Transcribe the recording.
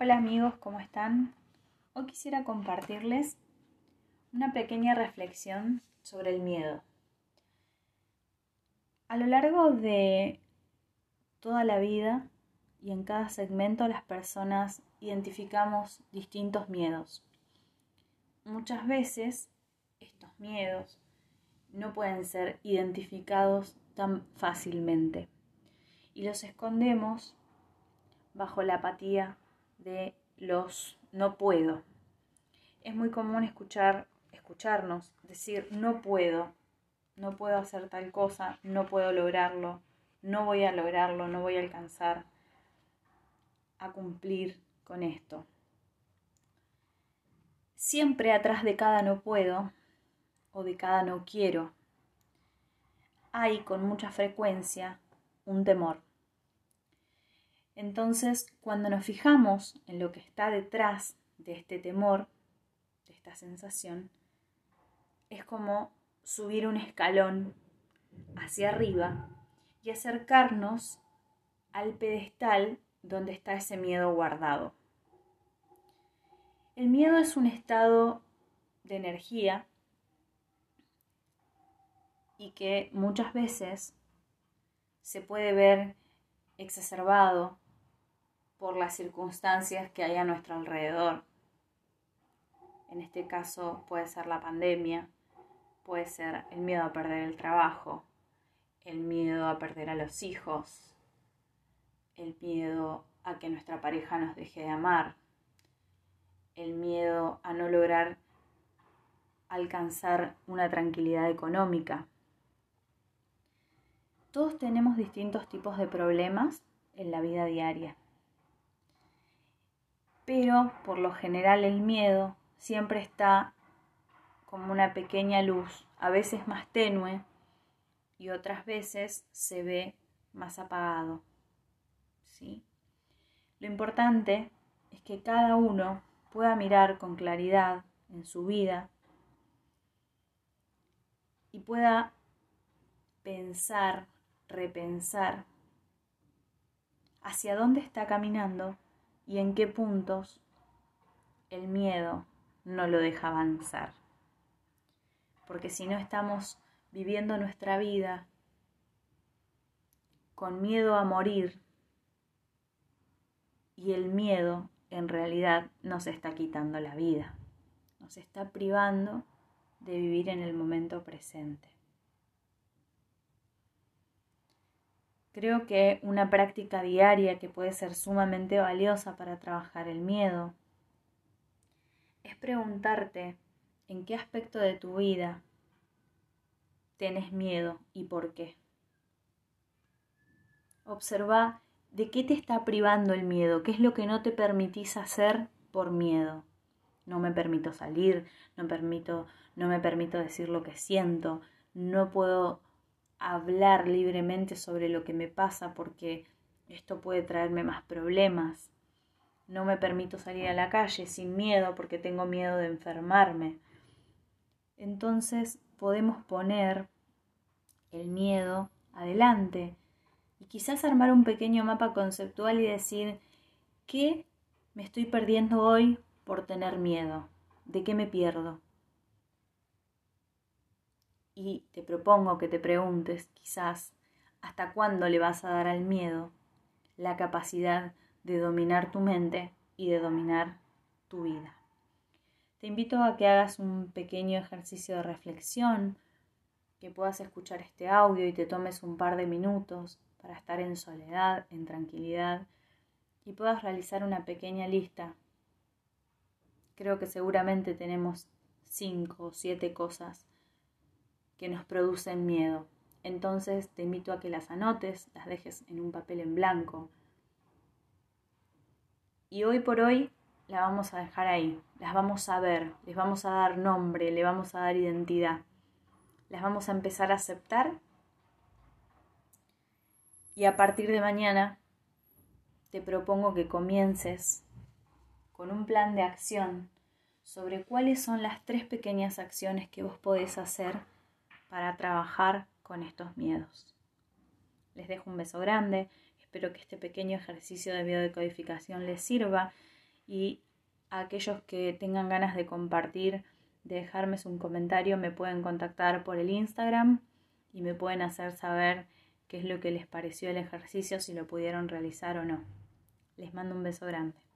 Hola amigos, ¿cómo están? Hoy quisiera compartirles una pequeña reflexión sobre el miedo. A lo largo de toda la vida y en cada segmento las personas identificamos distintos miedos. Muchas veces estos miedos no pueden ser identificados tan fácilmente y los escondemos bajo la apatía de los no puedo. Es muy común escuchar, escucharnos decir no puedo, no puedo hacer tal cosa, no puedo lograrlo, no voy a lograrlo, no voy a alcanzar a cumplir con esto. Siempre atrás de cada no puedo o de cada no quiero hay con mucha frecuencia un temor. Entonces, cuando nos fijamos en lo que está detrás de este temor, de esta sensación, es como subir un escalón hacia arriba y acercarnos al pedestal donde está ese miedo guardado. El miedo es un estado de energía y que muchas veces se puede ver exacerbado por las circunstancias que hay a nuestro alrededor. En este caso puede ser la pandemia, puede ser el miedo a perder el trabajo, el miedo a perder a los hijos, el miedo a que nuestra pareja nos deje de amar, el miedo a no lograr alcanzar una tranquilidad económica. Todos tenemos distintos tipos de problemas en la vida diaria pero por lo general el miedo siempre está como una pequeña luz, a veces más tenue y otras veces se ve más apagado. ¿sí? Lo importante es que cada uno pueda mirar con claridad en su vida y pueda pensar, repensar hacia dónde está caminando y en qué puntos el miedo no lo deja avanzar. Porque si no estamos viviendo nuestra vida con miedo a morir y el miedo en realidad nos está quitando la vida, nos está privando de vivir en el momento presente. Creo que una práctica diaria que puede ser sumamente valiosa para trabajar el miedo es preguntarte en qué aspecto de tu vida tienes miedo y por qué. Observa de qué te está privando el miedo, qué es lo que no te permitís hacer por miedo. No me permito salir, no, permito, no me permito decir lo que siento, no puedo hablar libremente sobre lo que me pasa porque esto puede traerme más problemas. No me permito salir a la calle sin miedo porque tengo miedo de enfermarme. Entonces podemos poner el miedo adelante y quizás armar un pequeño mapa conceptual y decir, ¿qué me estoy perdiendo hoy por tener miedo? ¿De qué me pierdo? Y te propongo que te preguntes quizás hasta cuándo le vas a dar al miedo la capacidad de dominar tu mente y de dominar tu vida. Te invito a que hagas un pequeño ejercicio de reflexión, que puedas escuchar este audio y te tomes un par de minutos para estar en soledad, en tranquilidad y puedas realizar una pequeña lista. Creo que seguramente tenemos cinco o siete cosas que nos producen miedo. Entonces te invito a que las anotes, las dejes en un papel en blanco. Y hoy por hoy la vamos a dejar ahí, las vamos a ver, les vamos a dar nombre, le vamos a dar identidad, las vamos a empezar a aceptar y a partir de mañana te propongo que comiences con un plan de acción sobre cuáles son las tres pequeñas acciones que vos podés hacer para trabajar con estos miedos. Les dejo un beso grande, espero que este pequeño ejercicio de biodecodificación les sirva y aquellos que tengan ganas de compartir, de dejarme un comentario, me pueden contactar por el Instagram y me pueden hacer saber qué es lo que les pareció el ejercicio, si lo pudieron realizar o no. Les mando un beso grande.